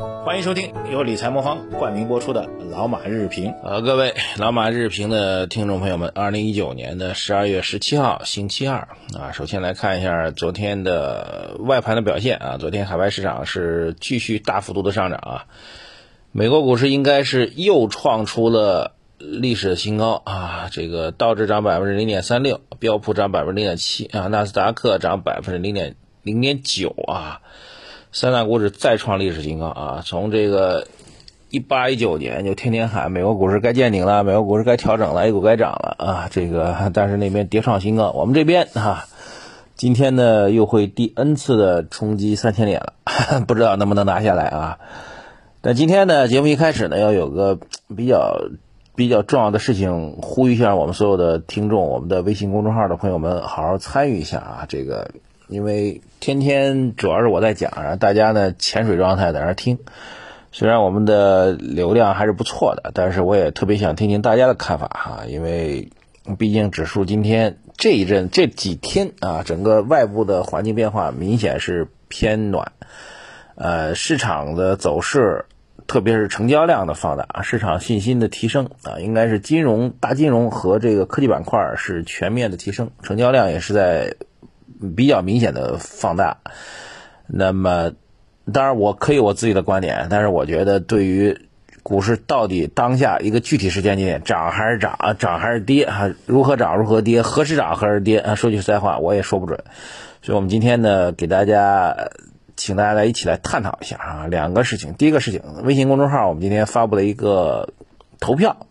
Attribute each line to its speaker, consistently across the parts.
Speaker 1: 欢迎收听由理财魔方冠名播出的《老马日评》。
Speaker 2: 呃，各位老马日评的听众朋友们，二零一九年的十二月十七号星期二啊，首先来看一下昨天的外盘的表现啊。昨天海外市场是继续大幅度的上涨啊，美国股市应该是又创出了历史新高啊。这个道指涨百分之零点三六，标普涨百分之零点七啊，纳斯达克涨百分之零点零点九啊。三大股指再创历史新高啊！从这个一八一九年就天天喊美国股市该见顶了，美国股市该调整了，A 股该涨了啊！这个但是那边跌创新高，我们这边啊，今天呢又会第 N 次的冲击三千点了，不知道能不能拿下来啊？但今天呢，节目一开始呢，要有个比较比较重要的事情，呼吁一下我们所有的听众，我们的微信公众号的朋友们，好好参与一下啊！这个。因为天天主要是我在讲，然后大家呢潜水状态在那听。虽然我们的流量还是不错的，但是我也特别想听听大家的看法哈。因为毕竟指数今天这一阵这几天啊，整个外部的环境变化明显是偏暖，呃，市场的走势，特别是成交量的放大，市场信心的提升啊，应该是金融大金融和这个科技板块是全面的提升，成交量也是在。比较明显的放大，那么当然我可以我自己的观点，但是我觉得对于股市到底当下一个具体时间节点涨还是涨，涨还是跌啊？如何涨如何跌，何时涨何时跌啊？说句实在话，我也说不准。所以我们今天呢，给大家请大家来一起来探讨一下啊，两个事情。第一个事情，微信公众号我们今天发布了一个投票。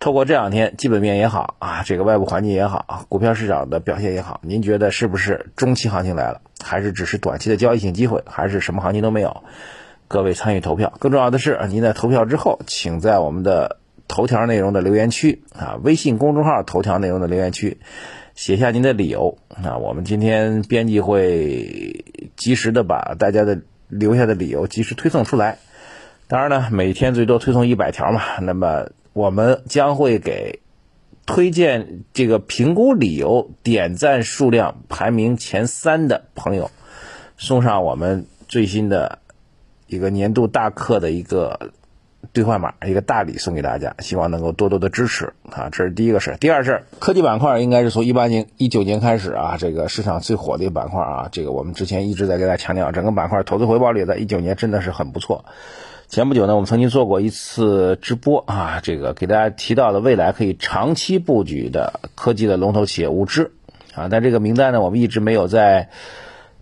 Speaker 2: 透过这两天基本面也好啊，这个外部环境也好，股票市场的表现也好，您觉得是不是中期行情来了，还是只是短期的交易性机会，还是什么行情都没有？各位参与投票，更重要的是，您在投票之后，请在我们的头条内容的留言区啊，微信公众号头条内容的留言区写下您的理由啊，我们今天编辑会及时的把大家的留下的理由及时推送出来。当然呢，每天最多推送一百条嘛，那么。我们将会给推荐这个评估理由点赞数量排名前三的朋友送上我们最新的一个年度大课的一个兑换码，一个大礼送给大家，希望能够多多的支持啊！这是第一个事第二事科技板块应该是从一八年、一九年开始啊，这个市场最火的一个板块啊，这个我们之前一直在给大家强调，整个板块投资回报率在一九年真的是很不错。前不久呢，我们曾经做过一次直播啊，这个给大家提到的未来可以长期布局的科技的龙头企业五只啊，但这个名单呢，我们一直没有在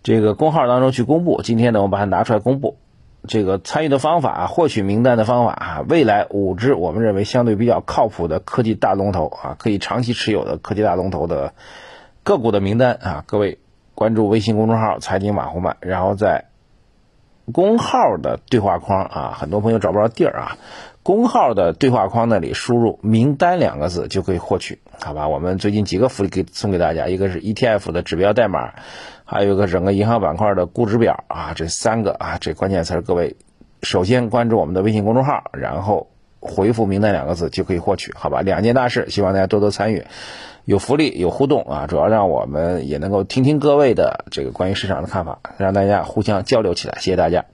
Speaker 2: 这个公号当中去公布。今天呢，我们把它拿出来公布。这个参与的方法、获取名单的方法啊，未来五只我们认为相对比较靠谱的科技大龙头啊，可以长期持有的科技大龙头的个股的名单啊，各位关注微信公众号“财经马红漫”，然后在。工号的对话框啊，很多朋友找不着地儿啊。工号的对话框那里输入“名单”两个字就可以获取，好吧？我们最近几个福利给送给大家，一个是 ETF 的指标代码，还有一个整个银行板块的估值表啊，这三个啊，这关键词各位首先关注我们的微信公众号，然后回复“名单”两个字就可以获取，好吧？两件大事，希望大家多多参与。有福利有互动啊，主要让我们也能够听听各位的这个关于市场的看法，让大家互相交流起来。谢谢大家。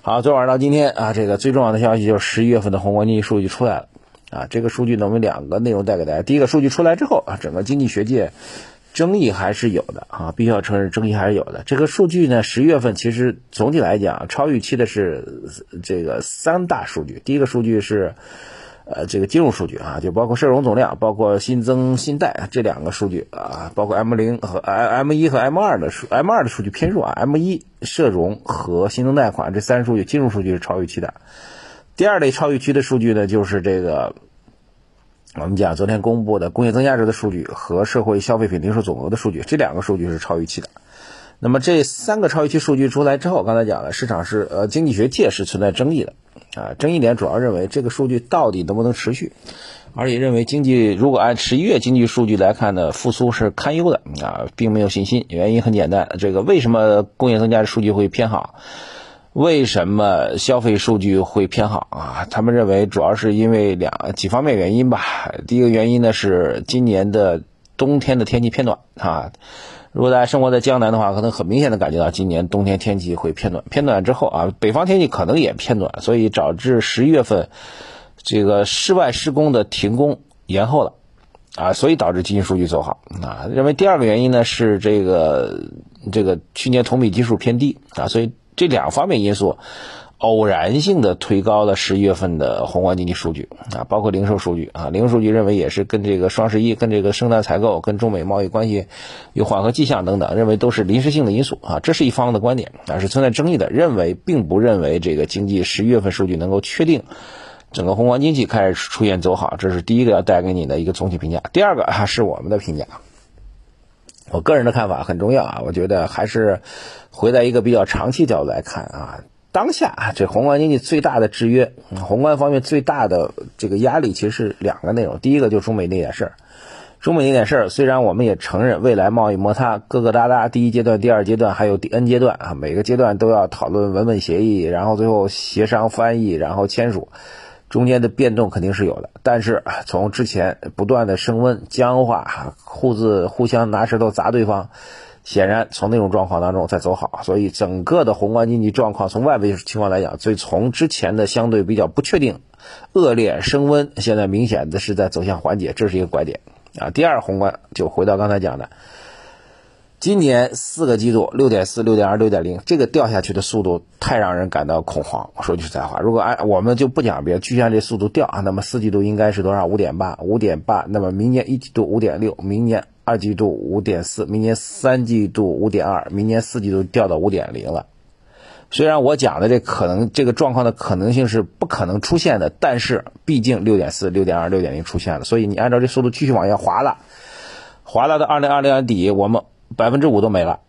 Speaker 2: 好，昨晚到今天啊，这个最重要的消息就是十一月份的宏观经济数据出来了啊。这个数据呢，我们两个内容带给大家。第一个数据出来之后啊，整个经济学界争议还是有的啊，必须要承认争议还是有的。这个数据呢，十一月份其实总体来讲超预期的是这个三大数据。第一个数据是。呃，这个金融数据啊，就包括社融总量，包括新增信贷这两个数据啊，包括 M 零和 M 一和 M 二的数，M 二的数据偏弱啊，M 一社融和新增贷款这三数据，金融数据是超预期的。第二类超预期的数据呢，就是这个我们讲昨天公布的工业增加值的数据和社会消费品零售总额的数据，这两个数据是超预期的。那么这三个超预期数据出来之后，刚才讲了，市场是呃经济学界是存在争议的。啊，争议点主要认为这个数据到底能不能持续，而且认为经济如果按十一月经济数据来看呢，复苏是堪忧的啊，并没有信心。原因很简单，这个为什么工业增加的数据会偏好？为什么消费数据会偏好啊？他们认为主要是因为两几方面原因吧。第一个原因呢是今年的。冬天的天气偏暖啊。如果大家生活在江南的话，可能很明显的感觉到今年冬天天气会偏暖。偏暖之后啊，北方天气可能也偏暖，所以导致十一月份这个室外施工的停工延后了啊，所以导致经济数据走好啊。认为第二个原因呢是这个这个去年同比基数偏低啊，所以这两方面因素。偶然性的推高了十一月份的宏观经济数据啊，包括零售数据啊，零售数据认为也是跟这个双十一、跟这个圣诞采购、跟中美贸易关系有缓和迹象等等，认为都是临时性的因素啊，这是一方的观点啊，是存在争议的，认为并不认为这个经济十一月份数据能够确定整个宏观经济开始出现走好，这是第一个要带给你的一个总体评价。第二个啊是我们的评价，我个人的看法很重要啊，我觉得还是回在一个比较长期角度来看啊。当下，这宏观经济最大的制约，宏观方面最大的这个压力，其实是两个内容。第一个就是中美那点事儿，中美那点事儿，虽然我们也承认未来贸易摩擦疙疙瘩瘩，第一阶段、第二阶段还有第 N 阶段啊，每个阶段都要讨论文本协议，然后最后协商翻译，然后签署，中间的变动肯定是有的。但是从之前不断的升温、僵化，互自互相拿石头砸对方。显然，从那种状况当中在走好，所以整个的宏观经济状况，从外围情况来讲，所以从之前的相对比较不确定、恶劣升温，现在明显的是在走向缓解，这是一个拐点啊。第二，宏观就回到刚才讲的，今年四个季度六点四、六点二、六点零，这个掉下去的速度太让人感到恐慌。我说句实在话，如果按我们就不讲别的，就像这速度掉啊，那么四季度应该是多少？五点八，五点八，那么明年一季度五点六，明年。二季度五点四，明年三季度五点二，明年四季度掉到五点零了。虽然我讲的这可能这个状况的可能性是不可能出现的，但是毕竟六点四、六点二、六点零出现了，所以你按照这速度继续往下滑了，滑了到二零二零年底，我们百分之五都没了，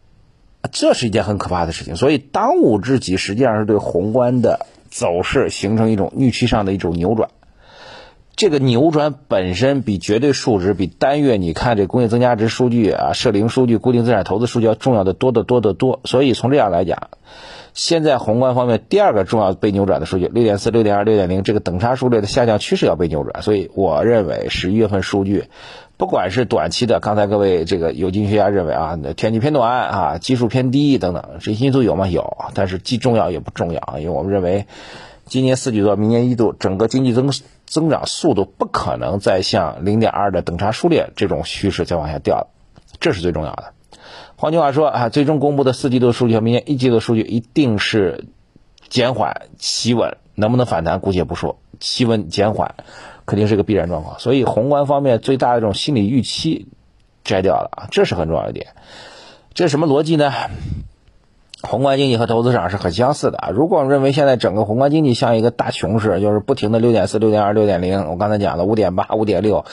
Speaker 2: 这是一件很可怕的事情。所以当务之急实际上是对宏观的走势形成一种预期上的一种扭转。这个扭转本身比绝对数值、比单月你看这工业增加值数据啊、社零数据、固定资产投资数据要重要的多得多得多。所以从这样来讲，现在宏观方面第二个重要被扭转的数据，六点四、六点二、六点零，这个等差数列的下降趋势要被扭转。所以我认为十一月份数据，不管是短期的，刚才各位这个有经济学家认为啊，天气偏暖啊，基数偏低等等，这些因素有吗？有，但是既重要也不重要，因为我们认为今年四季度到、明年一度整个经济增。增长速度不可能再像零点二的等差数列这种趋势再往下掉了，这是最重要的。换句话说啊，最终公布的四季度数据和明年一季度数据一定是减缓企稳，能不能反弹估计也不说，企稳减缓肯定是个必然状况。所以宏观方面最大的这种心理预期摘掉了啊，这是很重要一点。这是什么逻辑呢？宏观经济和投资市场是很相似的啊。如果我们认为现在整个宏观经济像一个大熊市，就是不停的六点四、六点二、六点零，我刚才讲的五点八、五点六、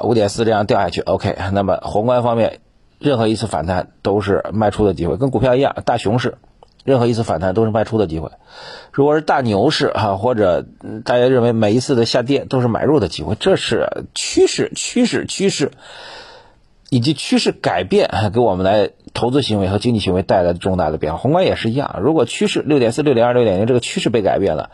Speaker 2: 五点四这样掉下去，OK，那么宏观方面任何一次反弹都是卖出的机会，跟股票一样，大熊市任何一次反弹都是卖出的机会。如果是大牛市哈，或者大家认为每一次的下跌都是买入的机会，这是趋势，趋势，趋势。以及趋势改变给我们来投资行为和经济行为带来的重大的变化，宏观也是一样。如果趋势六点四、六点二、六点零这个趋势被改变了，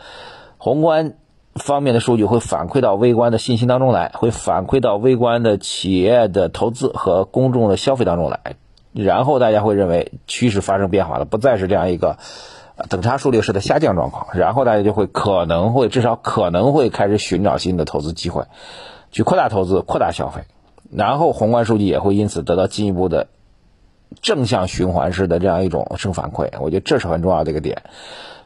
Speaker 2: 宏观方面的数据会反馈到微观的信息当中来，会反馈到微观的企业的投资和公众的消费当中来，然后大家会认为趋势发生变化了，不再是这样一个等差数列式的下降状况，然后大家就会可能会至少可能会开始寻找新的投资机会，去扩大投资、扩大消费。然后宏观数据也会因此得到进一步的正向循环式的这样一种正反馈，我觉得这是很重要的一个点。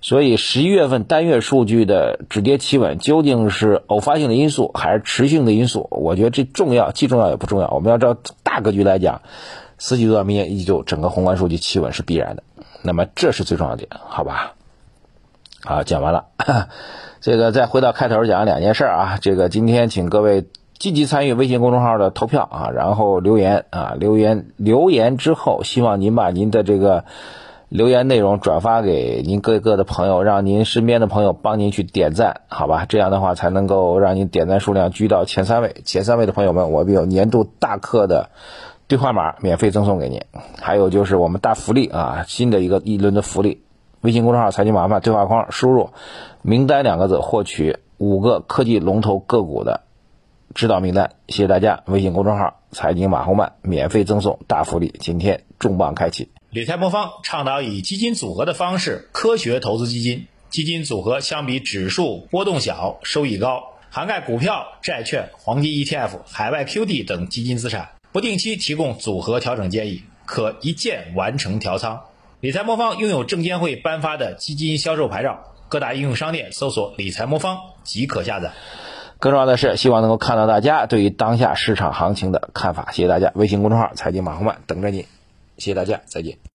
Speaker 2: 所以十一月份单月数据的止跌企稳究竟是偶发性的因素还是持续性的因素？我觉得这重要，既重要也不重要。我们要知道大格局来讲，四季度到明年一季度整个宏观数据企稳是必然的。那么这是最重要的点，好吧？好，讲完了。这个再回到开头讲两件事啊。这个今天请各位。积极参与微信公众号的投票啊，然后留言啊，留言留言之后，希望您把您的这个留言内容转发给您各个的朋友，让您身边的朋友帮您去点赞，好吧？这样的话才能够让您点赞数量居到前三位。前三位的朋友们，我们有年度大课的兑换码免费赠送给您，还有就是我们大福利啊，新的一个一轮的福利，微信公众号财经麻烦对话框输入名单两个字，获取五个科技龙头个股的。指导名单，谢谢大家。微信公众号财经马后曼免费赠送大福利，今天重磅开启。
Speaker 1: 理财魔方倡导以基金组合的方式科学投资基金，基金组合相比指数波动小，收益高，涵盖股票、债券、黄金 ETF、海外 QD 等基金资产，不定期提供组合调整建议，可一键完成调仓。理财魔方拥有证监会颁发的基金销售牌照，各大应用商店搜索“理财魔方”即可下载。
Speaker 2: 更重要的是，希望能够看到大家对于当下市场行情的看法。谢谢大家，微信公众号“财经马红漫”等着你。谢谢大家，再见。